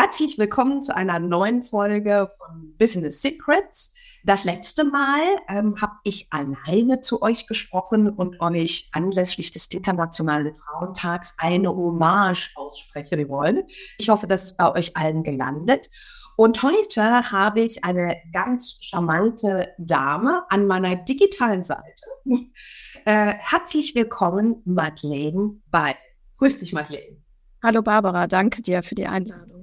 Herzlich willkommen zu einer neuen Folge von Business Secrets. Das letzte Mal ähm, habe ich alleine zu euch gesprochen und euch anlässlich des Internationalen Frauentags eine Hommage aussprechen wollen. Ich hoffe, das ist bei euch allen gelandet. Und heute habe ich eine ganz charmante Dame an meiner digitalen Seite. Äh, herzlich willkommen, Madeleine Ball. Grüß dich, Madeleine. Hallo Barbara, danke dir für die Einladung.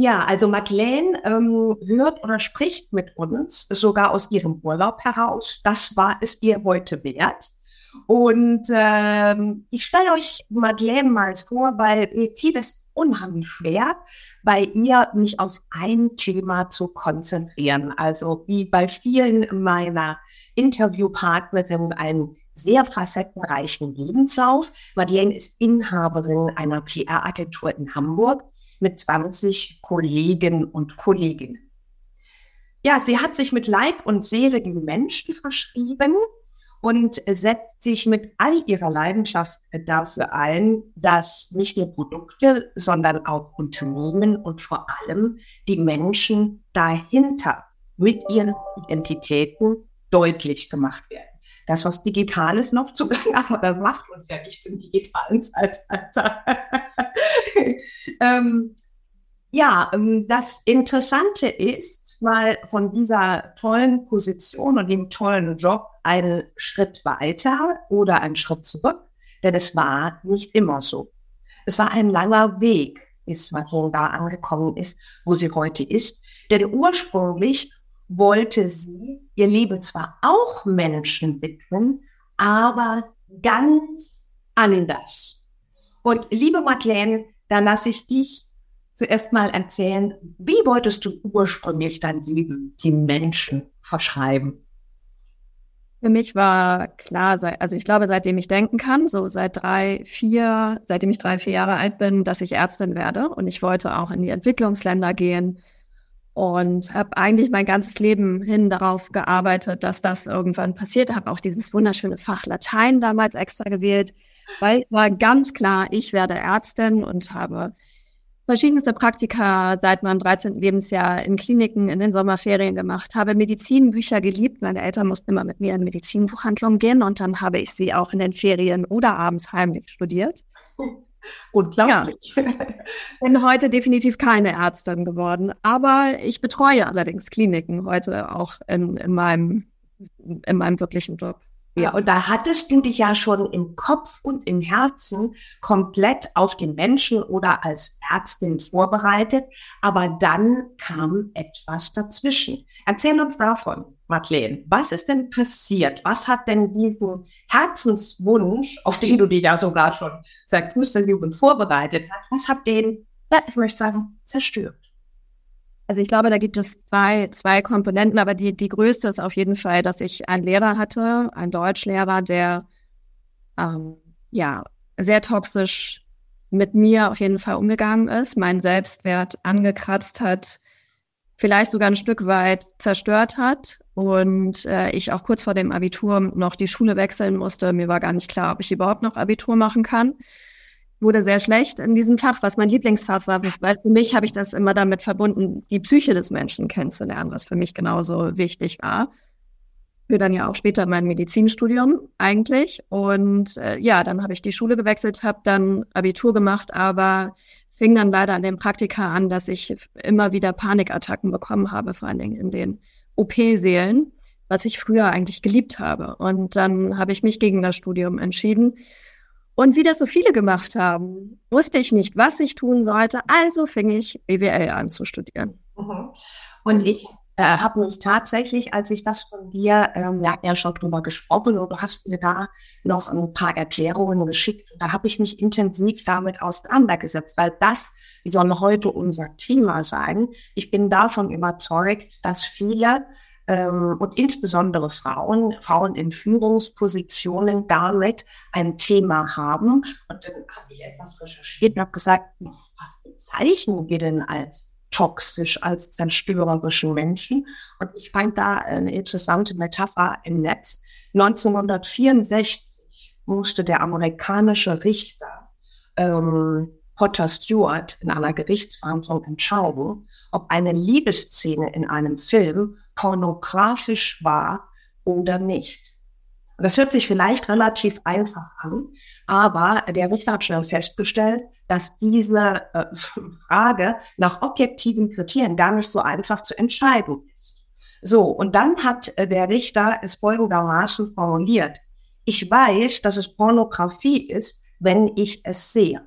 Ja, also Madeleine ähm, hört oder spricht mit uns sogar aus ihrem Urlaub heraus. Das war es ihr heute wert. Und ähm, ich stelle euch Madeleine mal vor, weil mir fiel es unheimlich schwer, bei ihr mich auf ein Thema zu konzentrieren. Also wie bei vielen meiner Interviewpartnerinnen einen sehr facettenreichen Lebenslauf. Madeleine ist Inhaberin einer PR-Agentur in Hamburg mit 20 Kollegen und Kolleginnen. Ja, sie hat sich mit Leib und Seele den Menschen verschrieben und setzt sich mit all ihrer Leidenschaft dafür ein, dass nicht nur Produkte, sondern auch Unternehmen und vor allem die Menschen dahinter mit ihren Identitäten deutlich gemacht werden. Das, was Digitales noch zugange, aber das macht uns ja nichts im digitalen Zeitalter. ähm, ja, ähm, das Interessante ist, weil von dieser tollen Position und dem tollen Job einen Schritt weiter oder einen Schritt zurück, denn es war nicht immer so. Es war ein langer Weg, bis man da angekommen ist, wo sie heute ist. Denn ursprünglich wollte sie ihr Leben zwar auch Menschen widmen, aber ganz anders. Und liebe Madeleine, da lasse ich dich zuerst mal erzählen, wie wolltest du ursprünglich dein Leben die Menschen verschreiben? Für mich war klar, also ich glaube, seitdem ich denken kann, so seit drei, vier, seitdem ich drei, vier Jahre alt bin, dass ich Ärztin werde. Und ich wollte auch in die Entwicklungsländer gehen und habe eigentlich mein ganzes Leben hin darauf gearbeitet, dass das irgendwann passiert. Habe auch dieses wunderschöne Fach Latein damals extra gewählt, weil war ganz klar, ich werde Ärztin und habe verschiedenste Praktika seit meinem 13. Lebensjahr in Kliniken in den Sommerferien gemacht, habe Medizinbücher geliebt. Meine Eltern mussten immer mit mir in Medizinbuchhandlungen gehen und dann habe ich sie auch in den Ferien oder abends heimlich studiert. Unglaublich. Ja. Bin heute definitiv keine Ärztin geworden, aber ich betreue allerdings Kliniken heute auch in, in, meinem, in meinem wirklichen Job. Ja, und da hattest du dich ja schon im Kopf und im Herzen komplett auf den Menschen oder als Ärztin vorbereitet, aber dann kam etwas dazwischen. Erzähl uns davon, Madeleine. Was ist denn passiert? Was hat denn diesen Herzenswunsch, auf den du dich ja sogar schon seit frühester Jugend vorbereitet hast, was hat den, ich möchte sagen, zerstört? Also ich glaube, da gibt es zwei, zwei Komponenten, aber die, die größte ist auf jeden Fall, dass ich einen Lehrer hatte, einen Deutschlehrer, der ähm, ja sehr toxisch mit mir auf jeden Fall umgegangen ist, meinen Selbstwert angekratzt hat, vielleicht sogar ein Stück weit zerstört hat und äh, ich auch kurz vor dem Abitur noch die Schule wechseln musste. Mir war gar nicht klar, ob ich überhaupt noch Abitur machen kann wurde sehr schlecht in diesem Fach, was mein Lieblingsfach war, weil für mich habe ich das immer damit verbunden, die Psyche des Menschen kennenzulernen, was für mich genauso wichtig war. Für dann ja auch später mein Medizinstudium eigentlich. Und äh, ja, dann habe ich die Schule gewechselt, habe dann Abitur gemacht, aber fing dann leider an dem Praktika an, dass ich immer wieder Panikattacken bekommen habe, vor allen Dingen in den OP-Seelen, was ich früher eigentlich geliebt habe. Und dann habe ich mich gegen das Studium entschieden und wie das so viele gemacht haben, wusste ich nicht, was ich tun sollte. Also fing ich BWL an zu studieren. Mhm. Und ich äh, habe mich tatsächlich, als ich das von dir, ähm, wir hatten ja schon drüber gesprochen und du hast mir da noch ein paar Erklärungen geschickt. Da habe ich mich intensiv damit auseinandergesetzt, weil das soll heute unser Thema sein. Ich bin davon überzeugt, dass viele ähm, und insbesondere Frauen, Frauen in Führungspositionen damit ein Thema haben. Und dann habe ich etwas recherchiert und habe gesagt, was bezeichnen wir denn als toxisch, als zerstörerischen Menschen? Und ich fand da eine interessante Metapher im Netz. 1964 musste der amerikanische Richter ähm, Potter Stewart in einer Gerichtsverhandlung entscheiden, ob eine Liebesszene in einem Film pornografisch war oder nicht. Das hört sich vielleicht relativ einfach an, aber der Richter hat schnell festgestellt, dass diese äh, Frage nach objektiven Kriterien gar nicht so einfach zu entscheiden ist. So, und dann hat äh, der Richter es folgendermaßen formuliert. Ich weiß, dass es Pornografie ist, wenn ich es sehe.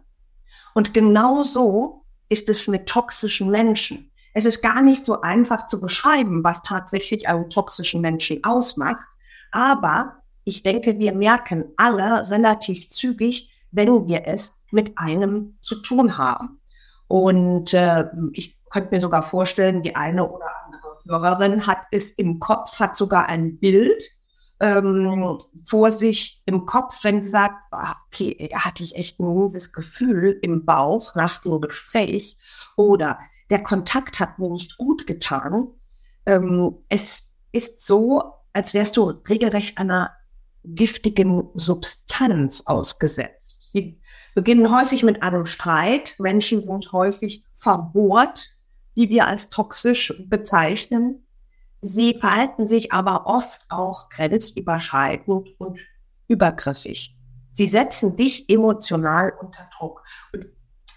Und genau so ist es mit toxischen Menschen. Es ist gar nicht so einfach zu beschreiben, was tatsächlich einen toxischen Menschen ausmacht. Aber ich denke, wir merken alle relativ zügig, wenn wir es mit einem zu tun haben. Und äh, ich könnte mir sogar vorstellen, die eine oder andere Hörerin hat es im Kopf, hat sogar ein Bild ähm, vor sich im Kopf, wenn sie sagt, ah, okay, hatte ich echt ein mieses Gefühl im Bauch nach dem Gespräch oder der Kontakt hat mir nicht gut getan. Ähm, es ist so, als wärst du regelrecht einer giftigen Substanz ausgesetzt. Sie beginnen häufig mit einem Streit. Menschen sind häufig verbohrt, die wir als toxisch bezeichnen. Sie verhalten sich aber oft auch grenzüberschreitend und übergriffig. Sie setzen dich emotional unter Druck. Und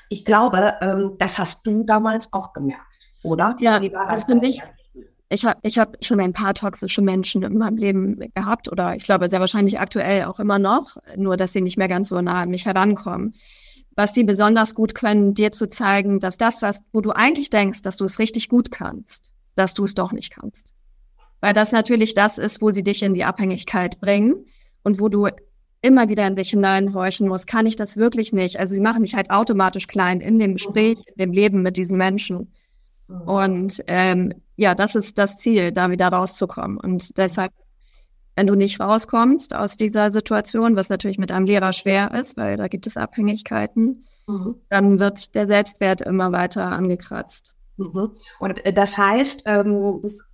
ich glaube, ähm, das hast du damals auch gemerkt, oder? Ja, das bin ich. Ich habe ich hab schon ein paar toxische Menschen in meinem Leben gehabt oder ich glaube sehr wahrscheinlich aktuell auch immer noch, nur dass sie nicht mehr ganz so nah an mich herankommen. Was die besonders gut können, dir zu zeigen, dass das, was, wo du eigentlich denkst, dass du es richtig gut kannst, dass du es doch nicht kannst weil das natürlich das ist, wo sie dich in die Abhängigkeit bringen und wo du immer wieder in dich hineinhorchen musst, kann ich das wirklich nicht? Also sie machen dich halt automatisch klein in dem Gespräch, in dem Leben mit diesen Menschen. Und ähm, ja, das ist das Ziel, da wieder rauszukommen. Und deshalb, wenn du nicht rauskommst aus dieser Situation, was natürlich mit einem Lehrer schwer ist, weil da gibt es Abhängigkeiten, mhm. dann wird der Selbstwert immer weiter angekratzt. Mhm. Und äh, das heißt, ähm, das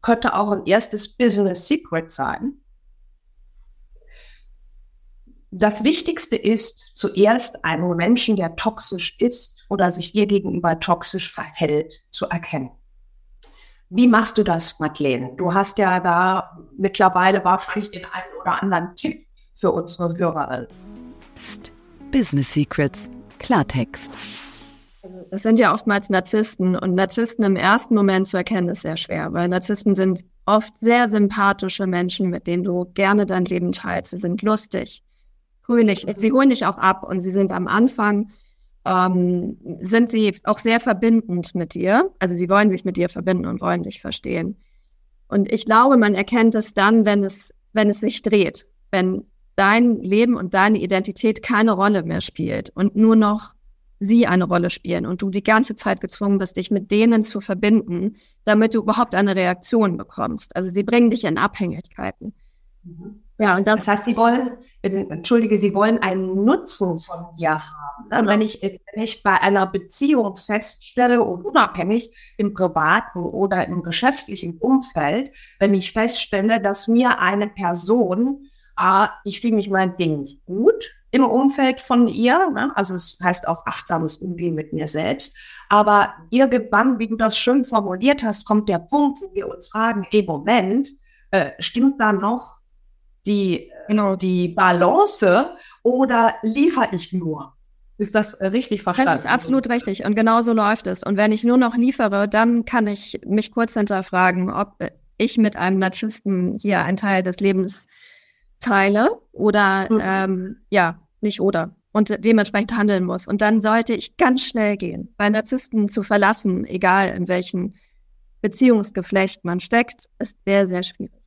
könnte auch ein erstes Business Secret sein. Das Wichtigste ist zuerst einen Menschen, der toxisch ist oder sich dir gegenüber toxisch verhält, zu erkennen. Wie machst du das, Madeleine? Du hast ja da mittlerweile wahrscheinlich den einen oder anderen Tipp für unsere Hörer. Psst, Business Secrets, Klartext. Das sind ja oftmals Narzissten und Narzissten im ersten Moment zu erkennen ist sehr schwer, weil Narzissten sind oft sehr sympathische Menschen, mit denen du gerne dein Leben teilst. Sie sind lustig, fröhlich, sie holen dich auch ab und sie sind am Anfang, ähm, sind sie auch sehr verbindend mit dir. Also sie wollen sich mit dir verbinden und wollen dich verstehen. Und ich glaube, man erkennt es dann, wenn es, wenn es sich dreht, wenn dein Leben und deine Identität keine Rolle mehr spielt und nur noch sie eine Rolle spielen und du die ganze Zeit gezwungen bist, dich mit denen zu verbinden, damit du überhaupt eine Reaktion bekommst. Also sie bringen dich in Abhängigkeiten. Mhm. Ja, und das heißt, sie wollen, entschuldige, sie wollen einen Nutzen von dir haben. Genau. Wenn, ich, wenn ich bei einer Beziehung feststelle, und unabhängig im privaten oder im geschäftlichen Umfeld, wenn ich feststelle, dass mir eine Person, ah, ich fühle mich meinetwegen nicht gut, im Umfeld von ihr. Ne? Also es heißt auch achtsames Umgehen mit mir selbst. Aber irgendwann, wie du das schön formuliert hast, kommt der Punkt, wo wir uns fragen, im Moment, äh, stimmt da noch die, genau. die Balance oder liefere ich nur? Ist das äh, richtig verstanden? Das ist absolut richtig. Und genau so läuft es. Und wenn ich nur noch liefere, dann kann ich mich kurz hinterfragen, ob ich mit einem Narzissten hier einen Teil des Lebens teile oder mhm. ähm, ja, nicht oder und dementsprechend handeln muss. Und dann sollte ich ganz schnell gehen, weil Narzissten zu verlassen, egal in welchem Beziehungsgeflecht man steckt, ist sehr, sehr schwierig.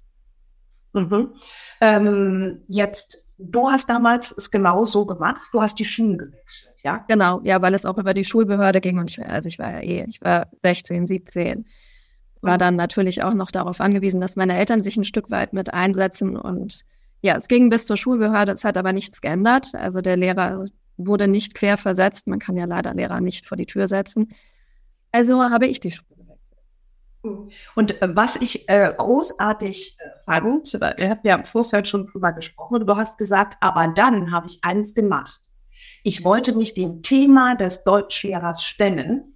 Mhm. Ähm, jetzt, du hast damals es genau so gemacht, du hast die Schulen gewechselt, ja? Genau, ja, weil es auch über die Schulbehörde ging und ich, also ich war ja eh, ich war 16, 17 war dann natürlich auch noch darauf angewiesen, dass meine Eltern sich ein Stück weit mit einsetzen. Und ja, es ging bis zur Schulbehörde, es hat aber nichts geändert. Also der Lehrer wurde nicht quer versetzt. Man kann ja leider Lehrer nicht vor die Tür setzen. Also habe ich die Schule. Und äh, was ich äh, großartig äh, fand, ihr habt ja im Vorfeld schon drüber gesprochen, du hast gesagt, aber dann habe ich eins gemacht. Ich wollte mich dem Thema des Deutschlehrers stellen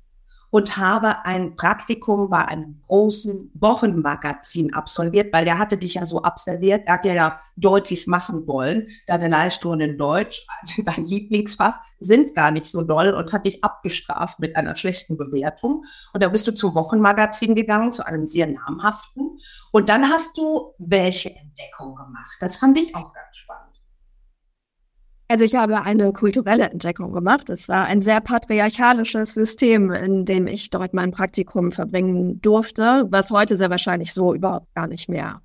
und habe ein Praktikum bei einem großen Wochenmagazin absolviert, weil der hatte dich ja so absolviert, er hat dir ja deutlich machen wollen, deine Leistungen in Deutsch, also dein Lieblingsfach, sind gar nicht so doll und hat dich abgestraft mit einer schlechten Bewertung. Und da bist du zum Wochenmagazin gegangen, zu einem sehr namhaften. Und dann hast du welche Entdeckung gemacht? Das fand ich auch ganz spannend. Also ich habe eine kulturelle Entdeckung gemacht. Es war ein sehr patriarchalisches System, in dem ich dort mein Praktikum verbringen durfte, was heute sehr wahrscheinlich so überhaupt gar nicht mehr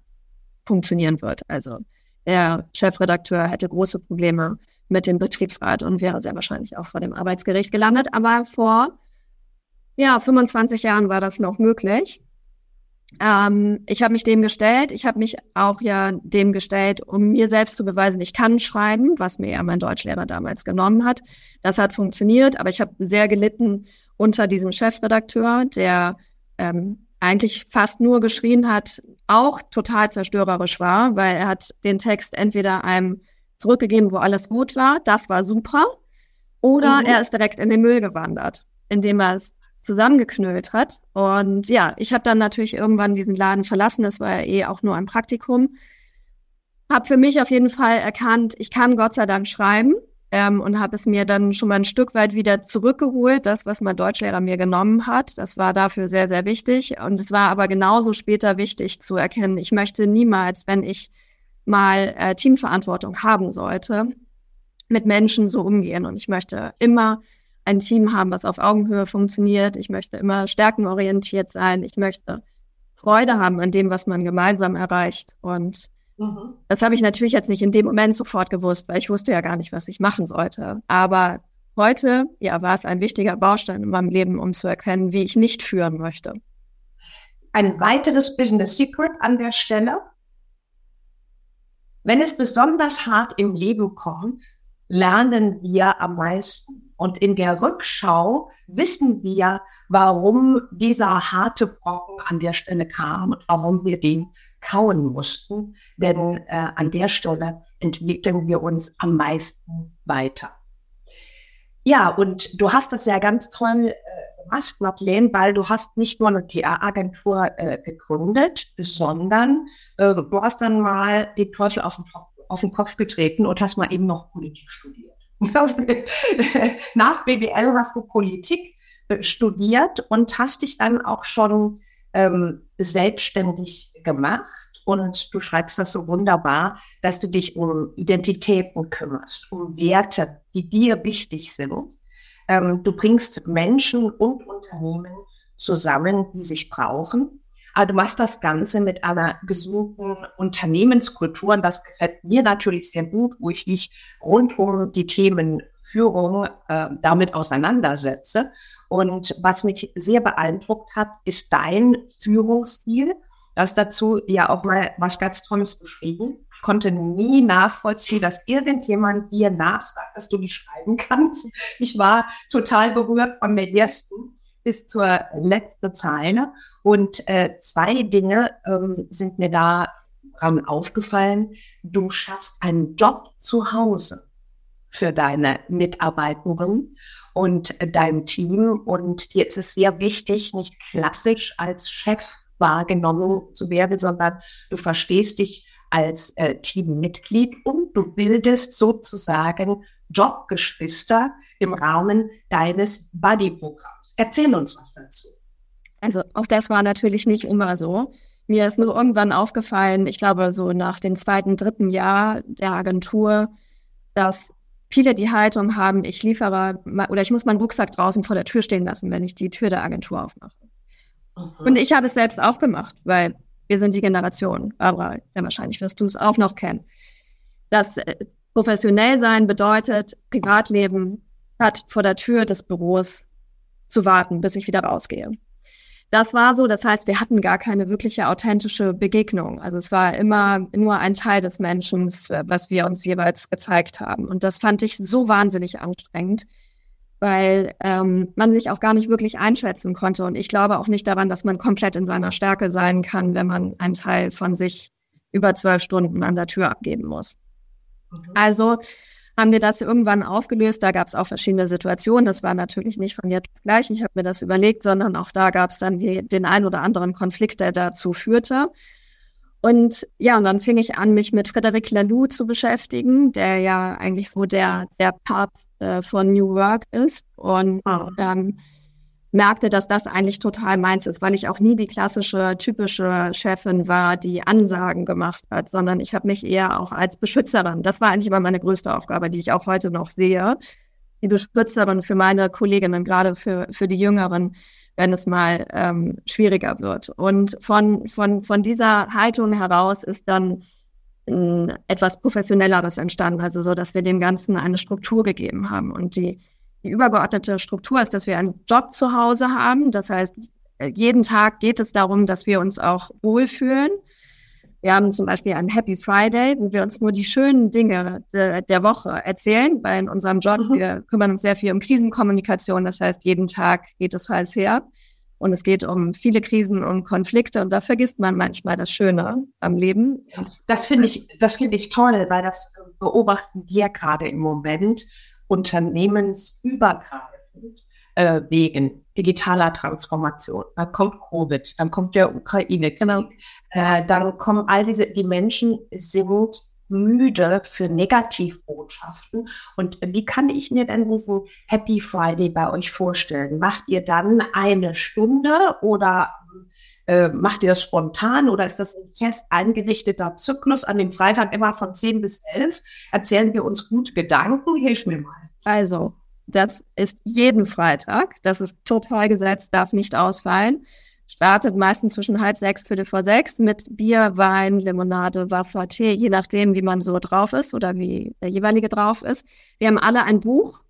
funktionieren wird. Also der Chefredakteur hätte große Probleme mit dem Betriebsrat und wäre sehr wahrscheinlich auch vor dem Arbeitsgericht gelandet. Aber vor ja, 25 Jahren war das noch möglich. Ähm, ich habe mich dem gestellt. Ich habe mich auch ja dem gestellt, um mir selbst zu beweisen, ich kann schreiben, was mir ja mein Deutschlehrer damals genommen hat. Das hat funktioniert, aber ich habe sehr gelitten unter diesem Chefredakteur, der ähm, eigentlich fast nur geschrien hat, auch total zerstörerisch war, weil er hat den Text entweder einem zurückgegeben, wo alles gut war, das war super, oder mhm. er ist direkt in den Müll gewandert, indem er es zusammengeknüllt hat. Und ja, ich habe dann natürlich irgendwann diesen Laden verlassen. Das war ja eh auch nur ein Praktikum. Habe für mich auf jeden Fall erkannt, ich kann Gott sei Dank schreiben ähm, und habe es mir dann schon mal ein Stück weit wieder zurückgeholt, das, was mein Deutschlehrer mir genommen hat. Das war dafür sehr, sehr wichtig. Und es war aber genauso später wichtig zu erkennen, ich möchte niemals, wenn ich mal äh, Teamverantwortung haben sollte, mit Menschen so umgehen. Und ich möchte immer ein Team haben, was auf Augenhöhe funktioniert. Ich möchte immer stärkenorientiert sein. Ich möchte Freude haben an dem, was man gemeinsam erreicht. Und mhm. das habe ich natürlich jetzt nicht in dem Moment sofort gewusst, weil ich wusste ja gar nicht, was ich machen sollte. Aber heute, ja, war es ein wichtiger Baustein in meinem Leben, um zu erkennen, wie ich nicht führen möchte. Ein weiteres Business Secret an der Stelle. Wenn es besonders hart im Leben kommt, lernen wir am meisten. Und in der Rückschau wissen wir, warum dieser harte Brocken an der Stelle kam und warum wir den kauen mussten. Denn äh, an der Stelle entwickeln wir uns am meisten weiter. Ja, und du hast das ja ganz toll äh, gemacht, Madeleine, weil du hast nicht nur eine PR-Agentur äh, gegründet, sondern äh, du hast dann mal den Teufel auf den, auf den Kopf getreten und hast mal eben noch Politik studiert. Nach BWL hast du Politik äh, studiert und hast dich dann auch schon ähm, selbstständig gemacht. Und du schreibst das so wunderbar, dass du dich um Identitäten kümmerst, um Werte, die dir wichtig sind. Ähm, du bringst Menschen und Unternehmen zusammen, die sich brauchen. Aber du machst das Ganze mit einer gesunden Unternehmenskultur. Und das gefällt mir natürlich sehr gut, wo ich mich rund um die Themen Führung äh, damit auseinandersetze. Und was mich sehr beeindruckt hat, ist dein Führungsstil. Du hast dazu ja auch mal was ganz Tolles geschrieben. Ich konnte nie nachvollziehen, dass irgendjemand dir nachsagt, dass du nicht schreiben kannst. Ich war total berührt von der ersten bis zur letzten Zeile. Und äh, zwei Dinge ähm, sind mir da aufgefallen. Du schaffst einen Job zu Hause für deine Mitarbeitenden und dein Team. Und dir ist es sehr wichtig, nicht klassisch als Chef wahrgenommen zu werden, sondern du verstehst dich als äh, Teammitglied und du bildest sozusagen Jobgeschwister im Rahmen deines Buddy-Programms. Erzähl uns was dazu. Also auch das war natürlich nicht immer so. Mir ist nur irgendwann aufgefallen, ich glaube so nach dem zweiten, dritten Jahr der Agentur, dass viele die Haltung haben, ich liefere oder ich muss meinen Rucksack draußen vor der Tür stehen lassen, wenn ich die Tür der Agentur aufmache. Aha. Und ich habe es selbst auch gemacht, weil wir sind die Generation, aber sehr wahrscheinlich wirst du es auch noch kennen. Das äh, professionell sein bedeutet, Privatleben hat vor der Tür des Büros zu warten, bis ich wieder rausgehe. das war so. Das heißt, wir hatten gar keine wirkliche authentische Begegnung. Also es war immer nur ein Teil des Menschen, was wir uns jeweils gezeigt haben. Und das fand ich so wahnsinnig anstrengend, weil ähm, man sich auch gar nicht wirklich einschätzen konnte. Und ich glaube auch nicht daran, dass man komplett in seiner Stärke sein kann, wenn man einen Teil von sich über zwölf Stunden an der Tür abgeben muss. Mhm. Also haben wir das irgendwann aufgelöst. Da gab es auch verschiedene Situationen. Das war natürlich nicht von jetzt gleich. Ich habe mir das überlegt, sondern auch da gab es dann die, den ein oder anderen Konflikt, der dazu führte. Und ja, und dann fing ich an, mich mit Frederic Laloux zu beschäftigen, der ja eigentlich so der, der Papst äh, von New Work ist. Und ähm, merkte, dass das eigentlich total meins ist, weil ich auch nie die klassische, typische Chefin war, die Ansagen gemacht hat, sondern ich habe mich eher auch als Beschützerin, das war eigentlich immer meine größte Aufgabe, die ich auch heute noch sehe, die Beschützerin für meine Kolleginnen, gerade für, für die Jüngeren, wenn es mal ähm, schwieriger wird. Und von, von, von dieser Haltung heraus ist dann äh, etwas Professionelleres entstanden, also so, dass wir dem Ganzen eine Struktur gegeben haben und die die übergeordnete Struktur ist, dass wir einen Job zu Hause haben. Das heißt, jeden Tag geht es darum, dass wir uns auch wohlfühlen. Wir haben zum Beispiel einen Happy Friday, wo wir uns nur die schönen Dinge de, der Woche erzählen, weil in unserem Job, mhm. wir kümmern uns sehr viel um Krisenkommunikation. Das heißt, jeden Tag geht es heiß her. Und es geht um viele Krisen und Konflikte und da vergisst man manchmal das Schöne am Leben. Das finde ich, das finde ich toll, weil das beobachten wir gerade im Moment unternehmensübergreifend äh, wegen digitaler Transformation. Dann kommt Covid, dann kommt der Ukraine-Krieg, genau. äh, dann kommen all diese, die Menschen sind müde für Negativbotschaften. Und wie kann ich mir denn diesen Happy Friday bei euch vorstellen? Macht ihr dann eine Stunde oder äh, macht ihr das spontan oder ist das ein fest eingerichteter Zyklus? An dem Freitag immer von 10 bis 11 erzählen wir uns gut Gedanken. Hilf mir mal. Also, das ist jeden Freitag. Das ist total gesetzt, darf nicht ausfallen. Startet meistens zwischen halb sechs, viertel vor sechs mit Bier, Wein, Limonade, Wasser, Tee, je nachdem, wie man so drauf ist oder wie der jeweilige drauf ist. Wir haben alle ein Buch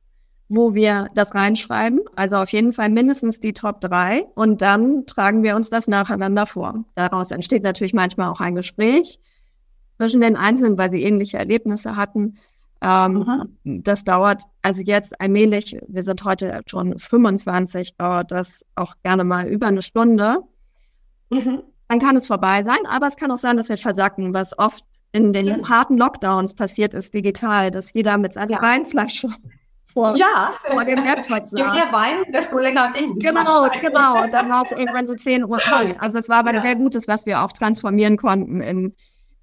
wo wir das reinschreiben. Also auf jeden Fall mindestens die Top drei und dann tragen wir uns das nacheinander vor. Daraus entsteht natürlich manchmal auch ein Gespräch zwischen den Einzelnen, weil sie ähnliche Erlebnisse hatten. Ähm, das dauert also jetzt allmählich, wir sind heute schon 25, dauert das auch gerne mal über eine Stunde. Mhm. Dann kann es vorbei sein, aber es kann auch sein, dass wir versacken, was oft in den harten Lockdowns passiert ist digital, dass jeder mit seiner ja. Weinflasche vor, ja. vor dem Laptop saß. Je mehr Wein, desto länger links. Genau, genau. Und dann war es irgendwann so 10 Uhr kalt. Also es war aber ja. sehr Gutes, was wir auch transformieren konnten in,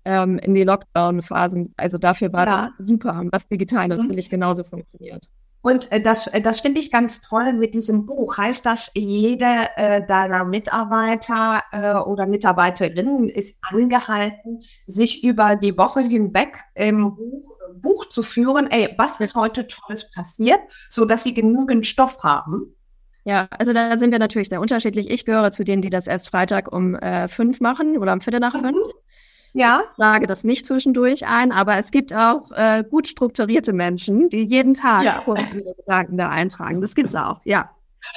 ähm, in die Lockdown-Phasen. Also dafür war ja. das super, was digital mhm. natürlich genauso funktioniert. Und äh, das, äh, das finde ich ganz toll mit diesem Buch. Heißt das, jede äh, deiner Mitarbeiter äh, oder Mitarbeiterinnen ist angehalten, sich über die Woche hinweg im Buch, Buch zu führen, ey, was ist heute Tolles passiert, so dass sie genügend Stoff haben? Ja, also da sind wir natürlich sehr unterschiedlich. Ich gehöre zu denen, die das erst Freitag um äh, fünf machen oder um Viertel nach fünf. Mhm. Ja. Ich sage das nicht zwischendurch ein, aber es gibt auch äh, gut strukturierte Menschen, die jeden Tag ja. ihre Gedanken da eintragen. Das gibt's auch, ja.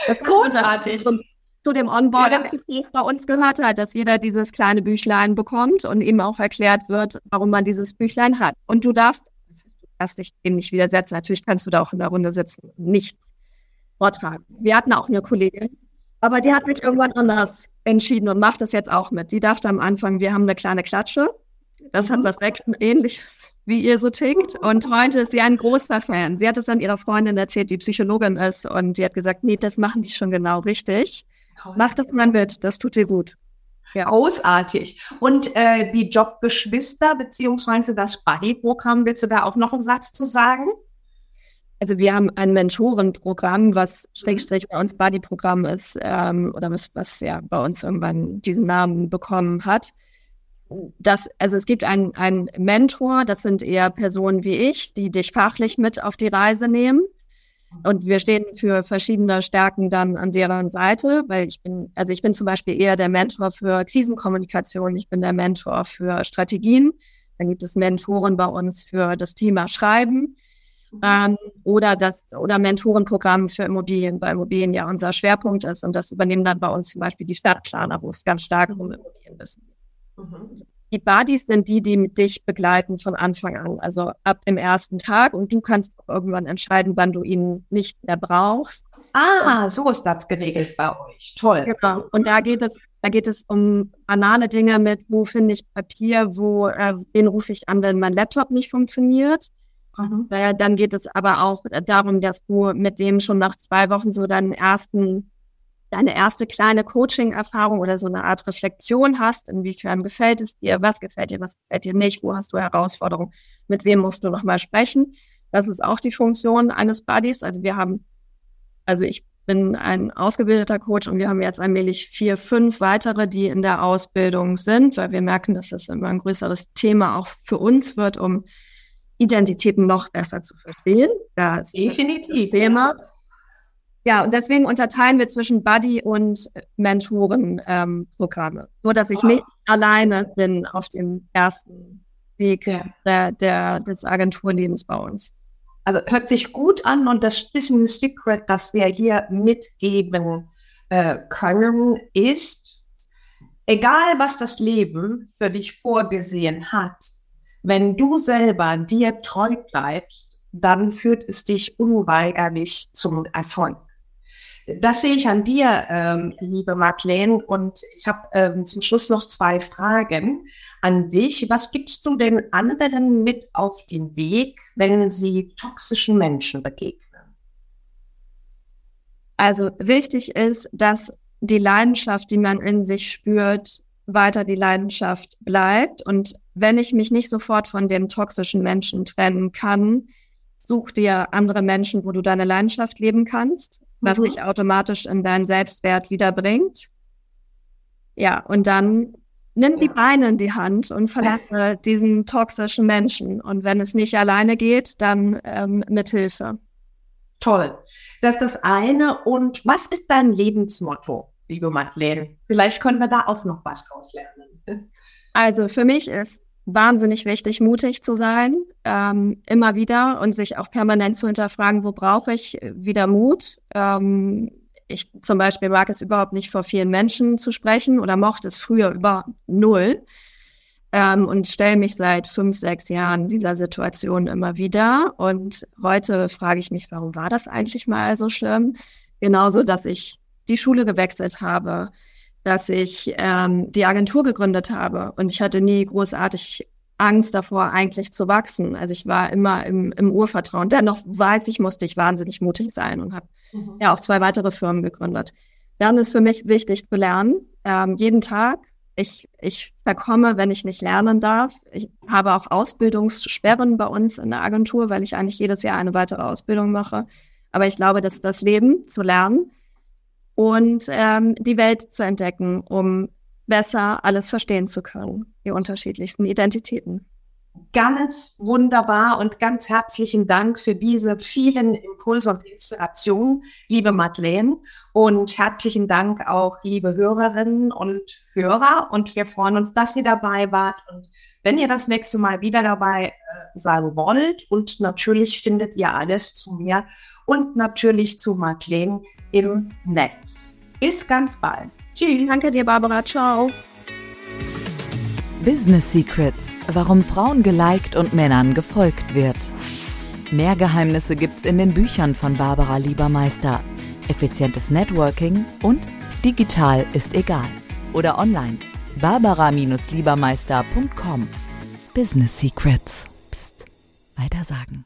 Das ist großartig. Und zu dem Onboarding-Prozess ja. bei uns gehört hat, dass jeder dieses kleine Büchlein bekommt und ihm auch erklärt wird, warum man dieses Büchlein hat. Und du darfst, du darfst dich dem nicht widersetzen. Natürlich kannst du da auch in der Runde sitzen und nichts vortragen. Wir hatten auch eine Kollegin, aber die hat mich irgendwann anders entschieden und macht das jetzt auch mit. Die dachte am Anfang, wir haben eine kleine Klatsche. Das hat mhm. was recht ähnliches, wie ihr so tickt. Und heute ist sie ein großer Fan. Sie hat es dann ihrer Freundin erzählt, die Psychologin ist. Und sie hat gesagt, nee, das machen die schon genau richtig. Mach das mal mit, das tut dir gut. Ja. Großartig. Und äh, die Jobgeschwister beziehungsweise das Buddy-Programm, willst du da auch noch einen Satz zu sagen? Also wir haben ein Mentorenprogramm, was Schrägstrich bei uns Buddy-Programm ist, ähm, oder was, was ja bei uns irgendwann diesen Namen bekommen hat. Das, also es gibt einen, einen Mentor, das sind eher Personen wie ich, die dich fachlich mit auf die Reise nehmen. Und wir stehen für verschiedene Stärken dann an deren Seite, weil ich bin, also ich bin zum Beispiel eher der Mentor für Krisenkommunikation, ich bin der Mentor für Strategien. Dann gibt es Mentoren bei uns für das Thema Schreiben. Ähm, oder das oder Mentorenprogramm für Immobilien, weil Immobilien ja unser Schwerpunkt ist und das übernehmen dann bei uns zum Beispiel die Stadtplaner, wo es ganz stark um Immobilienwissen geht. Mhm. Die Buddies sind die, die mit dich begleiten von Anfang an, also ab dem ersten Tag und du kannst irgendwann entscheiden, wann du ihn nicht mehr brauchst. Ah, so ist das geregelt bei euch. Toll. Genau. Und da geht es da geht es um banale Dinge mit, wo finde ich Papier, wo, äh, wen rufe ich an, wenn mein Laptop nicht funktioniert. Mhm. Äh, dann geht es aber auch darum, dass du mit dem schon nach zwei Wochen so deinen ersten, deine erste kleine Coaching-Erfahrung oder so eine Art Reflexion hast. Inwiefern gefällt es dir? Was gefällt dir? Was gefällt dir nicht? Wo hast du Herausforderungen? Mit wem musst du nochmal sprechen? Das ist auch die Funktion eines Buddies. Also wir haben, also ich bin ein ausgebildeter Coach und wir haben jetzt allmählich vier, fünf weitere, die in der Ausbildung sind, weil wir merken, dass das immer ein größeres Thema auch für uns wird, um Identitäten noch besser zu verstehen. Das Definitiv. Thema. Ja, und deswegen unterteilen wir zwischen Buddy und Mentorenprogramme, ähm, so dass ich wow. nicht alleine bin auf dem ersten Weg ja. der, der, des Agenturlebens bei uns. Also hört sich gut an und das Business Secret, das wir hier mitgeben äh, können, ist, egal was das Leben für dich vorgesehen hat, wenn du selber dir treu bleibst, dann führt es dich unweigerlich zum Erfolg. Das sehe ich an dir, ähm, liebe Madeleine. Und ich habe ähm, zum Schluss noch zwei Fragen an dich. Was gibst du den anderen mit auf den Weg, wenn sie toxischen Menschen begegnen? Also wichtig ist, dass die Leidenschaft, die man in sich spürt, weiter die Leidenschaft bleibt. Und wenn ich mich nicht sofort von dem toxischen Menschen trennen kann, such dir andere Menschen, wo du deine Leidenschaft leben kannst was mhm. dich automatisch in deinen Selbstwert wiederbringt. Ja, und dann nimm die Beine in die Hand und verlasse diesen toxischen Menschen. Und wenn es nicht alleine geht, dann ähm, mit Hilfe. Toll. Das ist das eine. Und was ist dein Lebensmotto, liebe Madeleine? Vielleicht können wir da auch noch was draus lernen. Also für mich ist wahnsinnig wichtig, mutig zu sein, ähm, immer wieder und sich auch permanent zu hinterfragen, wo brauche ich wieder Mut. Ähm, ich zum Beispiel mag es überhaupt nicht vor vielen Menschen zu sprechen oder mochte es früher über null ähm, und stelle mich seit fünf, sechs Jahren dieser Situation immer wieder. Und heute frage ich mich, warum war das eigentlich mal so schlimm? Genauso, dass ich die Schule gewechselt habe, dass ich ähm, die Agentur gegründet habe und ich hatte nie großartig Angst davor, eigentlich zu wachsen. Also ich war immer im, im Urvertrauen. Dennoch weiß ich, musste ich wahnsinnig mutig sein und habe mhm. ja auch zwei weitere Firmen gegründet. Dann ist für mich wichtig zu lernen, ähm, jeden Tag. Ich, ich verkomme, wenn ich nicht lernen darf. Ich habe auch Ausbildungssperren bei uns in der Agentur, weil ich eigentlich jedes Jahr eine weitere Ausbildung mache. Aber ich glaube, dass das Leben zu lernen und ähm, die Welt zu entdecken, um besser alles verstehen zu können, die unterschiedlichsten Identitäten. Ganz wunderbar und ganz herzlichen Dank für diese vielen Impulse und Inspirationen, liebe Madeleine. Und herzlichen Dank auch, liebe Hörerinnen und Hörer. Und wir freuen uns, dass ihr dabei wart. Und wenn ihr das nächste Mal wieder dabei äh, sein wollt, und natürlich findet ihr alles zu mir und natürlich zu Madeleine im Netz. Bis ganz bald. Tschüss. Danke dir, Barbara. Ciao. Business Secrets. Warum Frauen geliked und Männern gefolgt wird. Mehr Geheimnisse gibt's in den Büchern von Barbara Liebermeister. Effizientes Networking und digital ist egal. Oder online. Barbara-Liebermeister.com. Business Secrets. Psst. Weitersagen.